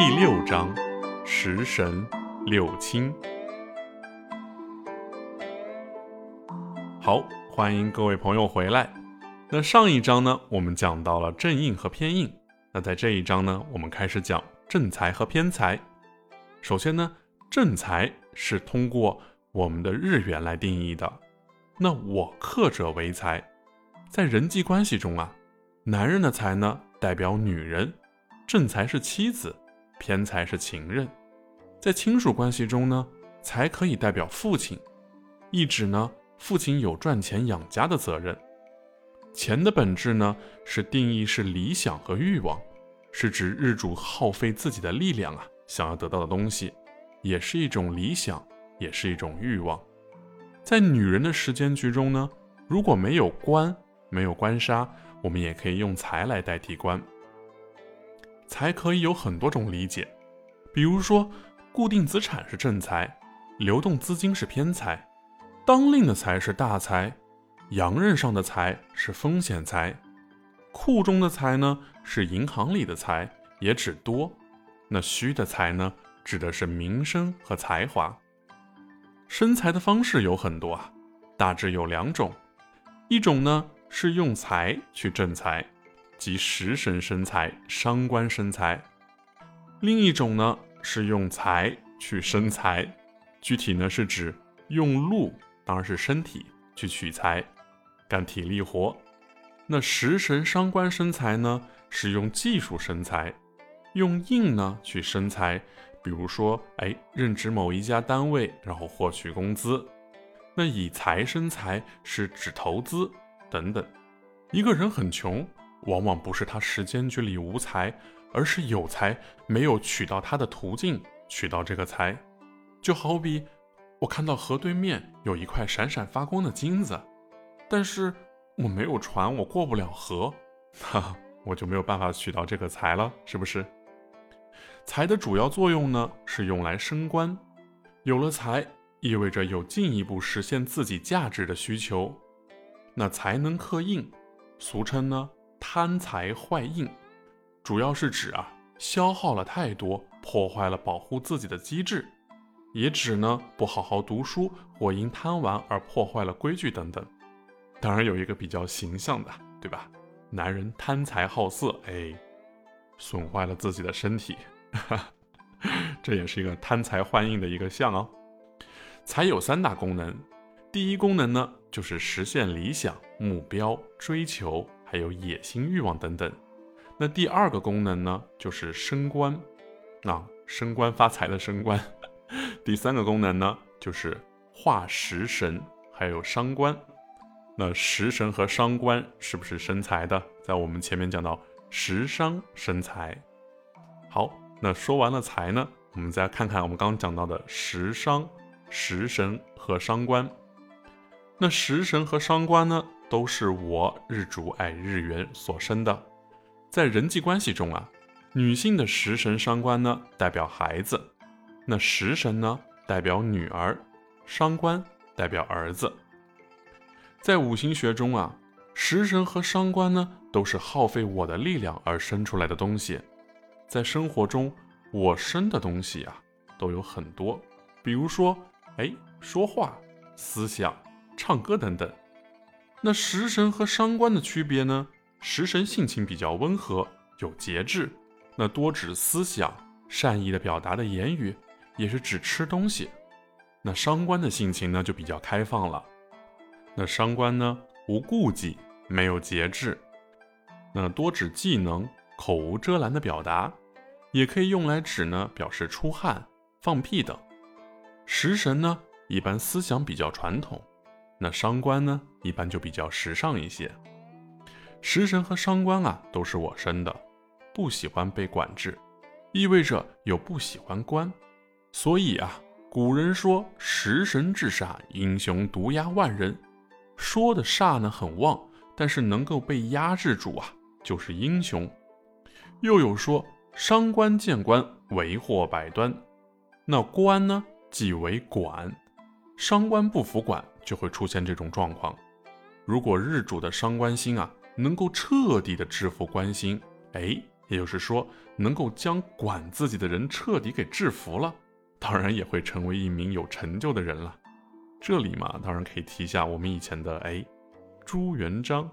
第六章：食神六亲。好，欢迎各位朋友回来。那上一章呢，我们讲到了正印和偏印。那在这一章呢，我们开始讲正财和偏财。首先呢，正财是通过我们的日元来定义的。那我克者为财，在人际关系中啊，男人的财呢代表女人，正财是妻子，偏财是情人。在亲属关系中呢，财可以代表父亲，意指呢父亲有赚钱养家的责任。钱的本质呢，是定义是理想和欲望，是指日主耗费自己的力量啊，想要得到的东西，也是一种理想，也是一种欲望。在女人的时间局中呢，如果没有官，没有官杀，我们也可以用财来代替官。财可以有很多种理解，比如说固定资产是正财，流动资金是偏财，当令的财是大财。洋刃上的财是风险财，库中的财呢是银行里的财，也指多。那虚的财呢，指的是名声和才华。生财的方式有很多啊，大致有两种，一种呢是用财去正财，即食神生财、伤官生财；另一种呢是用财去生财，具体呢是指用禄，当然是身体去取财。干体力活，那食神伤官生财呢？是用技术生财，用印呢去生财。比如说，哎，任职某一家单位，然后获取工资。那以财生财是指投资等等。一个人很穷，往往不是他时间局里无财，而是有财没有取到他的途径，取到这个财。就好比我看到河对面有一块闪闪发光的金子。但是我没有船，我过不了河，哈，我就没有办法取到这个财了，是不是？财的主要作用呢，是用来升官。有了财，意味着有进一步实现自己价值的需求。那才能克印，俗称呢贪财坏印，主要是指啊消耗了太多，破坏了保护自己的机制，也指呢不好好读书或因贪玩而破坏了规矩等等。当然有一个比较形象的，对吧？男人贪财好色，哎，损坏了自己的身体，这也是一个贪财坏印的一个象哦。财有三大功能，第一功能呢就是实现理想目标、追求，还有野心欲望等等。那第二个功能呢就是升官，啊，升官发财的升官。第三个功能呢就是化食神，还有伤官。那食神和伤官是不是生财的？在我们前面讲到食伤生财。好，那说完了财呢，我们再看看我们刚刚讲到的食伤、食神和伤官。那食神和伤官呢，都是我日主爱日元所生的。在人际关系中啊，女性的食神伤官呢，代表孩子；那食神呢，代表女儿；伤官代表儿子。在五行学中啊，食神和伤官呢，都是耗费我的力量而生出来的东西。在生活中，我生的东西啊，都有很多，比如说，哎，说话、思想、唱歌等等。那食神和伤官的区别呢？食神性情比较温和，有节制，那多指思想、善意的表达的言语，也是指吃东西。那伤官的性情呢，就比较开放了。那伤官呢？无顾忌，没有节制，那多指技能口无遮拦的表达，也可以用来指呢表示出汗、放屁等。食神呢，一般思想比较传统，那伤官呢，一般就比较时尚一些。食神和伤官啊，都是我生的，不喜欢被管制，意味着有不喜欢官，所以啊，古人说食神制煞，英雄独压万人。说的煞呢很旺，但是能够被压制住啊，就是英雄。又有说伤官见官为祸百端，那官呢即为管，伤官不服管就会出现这种状况。如果日主的伤官星啊能够彻底的制服官星，哎，也就是说，能够将管自己的人彻底给制服了，当然也会成为一名有成就的人了。这里嘛，当然可以提一下我们以前的哎，朱元璋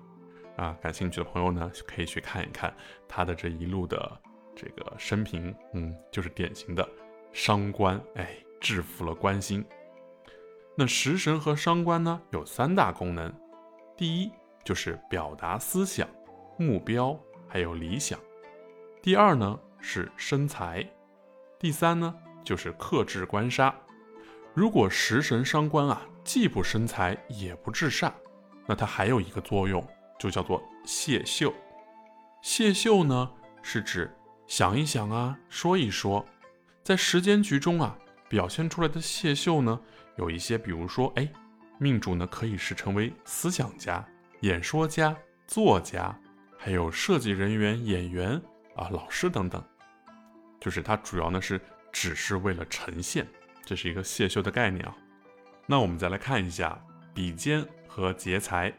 啊，感兴趣的朋友呢，可以去看一看他的这一路的这个生平，嗯，就是典型的伤官，哎，制服了官星。那食神和伤官呢，有三大功能，第一就是表达思想、目标还有理想；第二呢是生财；第三呢就是克制官杀。如果食神伤官啊，既不生财也不制煞，那它还有一个作用，就叫做泄秀。泄秀呢，是指想一想啊，说一说，在时间局中啊，表现出来的泄秀呢，有一些，比如说，哎，命主呢可以是成为思想家、演说家、作家，还有设计人员、演员啊、老师等等，就是它主要呢是只是为了呈现。这是一个谢秀的概念啊。那我们再来看一下比肩和劫财。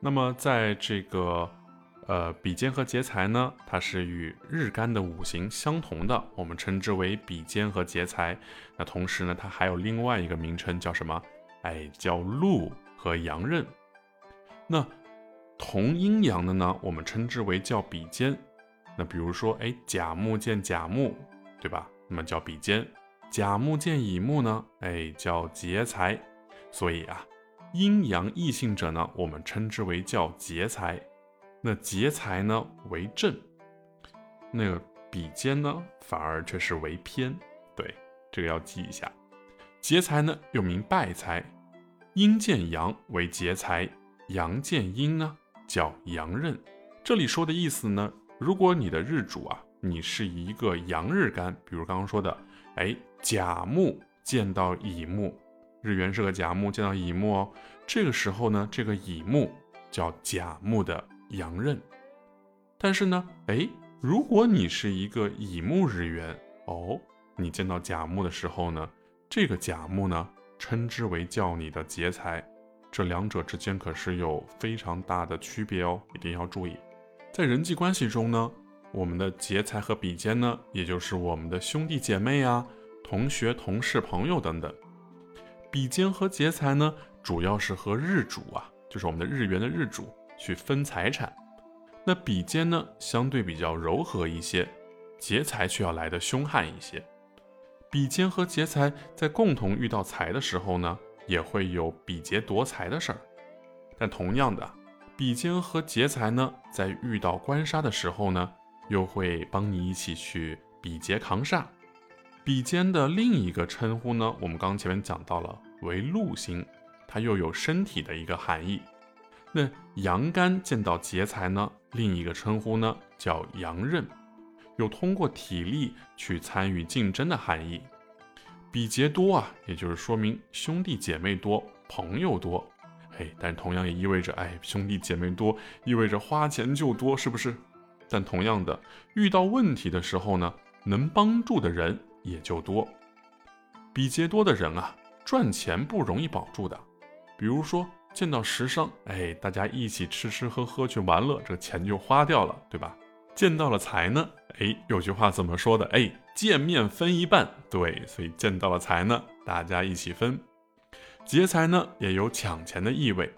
那么在这个呃比肩和劫财呢，它是与日干的五行相同的，我们称之为比肩和劫财。那同时呢，它还有另外一个名称叫什么？哎，叫禄和阳刃。那同阴阳的呢，我们称之为叫比肩。那比如说，哎，甲木见甲木，对吧？那么叫比肩。甲木见乙木呢，哎，叫劫财，所以啊，阴阳异性者呢，我们称之为叫劫财。那劫财呢为正，那个比肩呢反而却是为偏。对，这个要记一下。劫财呢又名败财，阴见阳为劫财，阳见阴呢叫阳刃。这里说的意思呢，如果你的日主啊，你是一个阳日干，比如刚刚说的。哎，甲木见到乙木，日元是个甲木，见到乙木哦。这个时候呢，这个乙木叫甲木的阳刃。但是呢，哎，如果你是一个乙木日元哦，你见到甲木的时候呢，这个甲木呢，称之为叫你的劫财。这两者之间可是有非常大的区别哦，一定要注意。在人际关系中呢。我们的劫财和比肩呢，也就是我们的兄弟姐妹啊、同学、同事、朋友等等。比肩和劫财呢，主要是和日主啊，就是我们的日元的日主去分财产。那比肩呢，相对比较柔和一些，劫财却要来的凶悍一些。比肩和劫财在共同遇到财的时候呢，也会有比劫夺财的事儿。但同样的，比肩和劫财呢，在遇到官杀的时候呢。又会帮你一起去比劫扛煞，比肩的另一个称呼呢，我们刚前面讲到了为禄星，它又有身体的一个含义。那阳干见到劫财呢，另一个称呼呢叫阳刃，有通过体力去参与竞争的含义。比劫多啊，也就是说明兄弟姐妹多，朋友多，哎，但同样也意味着哎兄弟姐妹多，意味着花钱就多，是不是？但同样的，遇到问题的时候呢，能帮助的人也就多。比劫多的人啊，赚钱不容易保住的。比如说见到食伤，哎，大家一起吃吃喝喝去玩乐，这钱就花掉了，对吧？见到了财呢，哎，有句话怎么说的？哎，见面分一半。对，所以见到了财呢，大家一起分。劫财呢，也有抢钱的意味。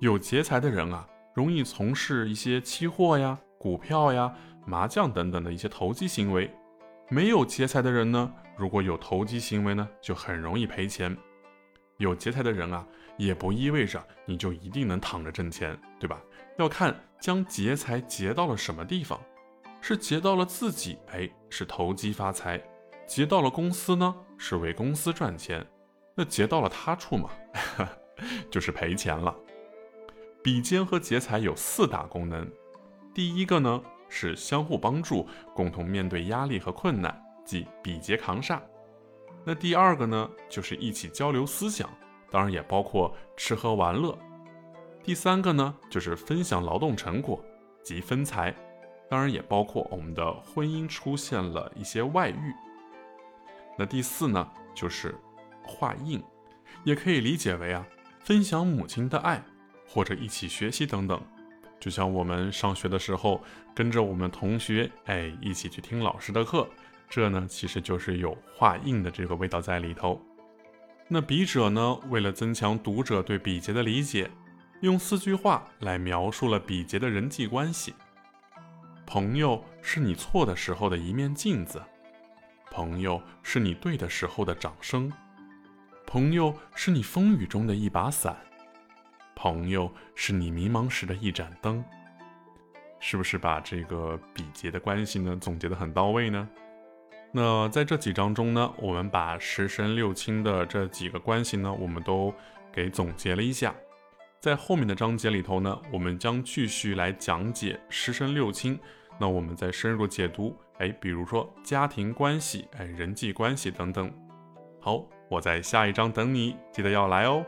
有劫财的人啊，容易从事一些期货呀。股票呀、麻将等等的一些投机行为，没有劫财的人呢，如果有投机行为呢，就很容易赔钱。有劫财的人啊，也不意味着你就一定能躺着挣钱，对吧？要看将劫财劫到了什么地方，是劫到了自己，哎，是投机发财；劫到了公司呢，是为公司赚钱；那劫到了他处嘛，就是赔钱了。比肩和劫财有四大功能。第一个呢是相互帮助，共同面对压力和困难，即比劫扛煞。那第二个呢就是一起交流思想，当然也包括吃喝玩乐。第三个呢就是分享劳动成果，及分财，当然也包括我们的婚姻出现了一些外遇。那第四呢就是化印，也可以理解为啊分享母亲的爱，或者一起学习等等。就像我们上学的时候，跟着我们同学，哎，一起去听老师的课，这呢其实就是有画印的这个味道在里头。那笔者呢，为了增强读者对笔劫的理解，用四句话来描述了笔劫的人际关系。朋友是你错的时候的一面镜子，朋友是你对的时候的掌声，朋友是你风雨中的一把伞。朋友是你迷茫时的一盏灯，是不是把这个比劫的关系呢总结的很到位呢？那在这几章中呢，我们把十神六亲的这几个关系呢，我们都给总结了一下。在后面的章节里头呢，我们将继续来讲解十神六亲。那我们再深入解读，哎，比如说家庭关系，哎，人际关系等等。好，我在下一章等你，记得要来哦。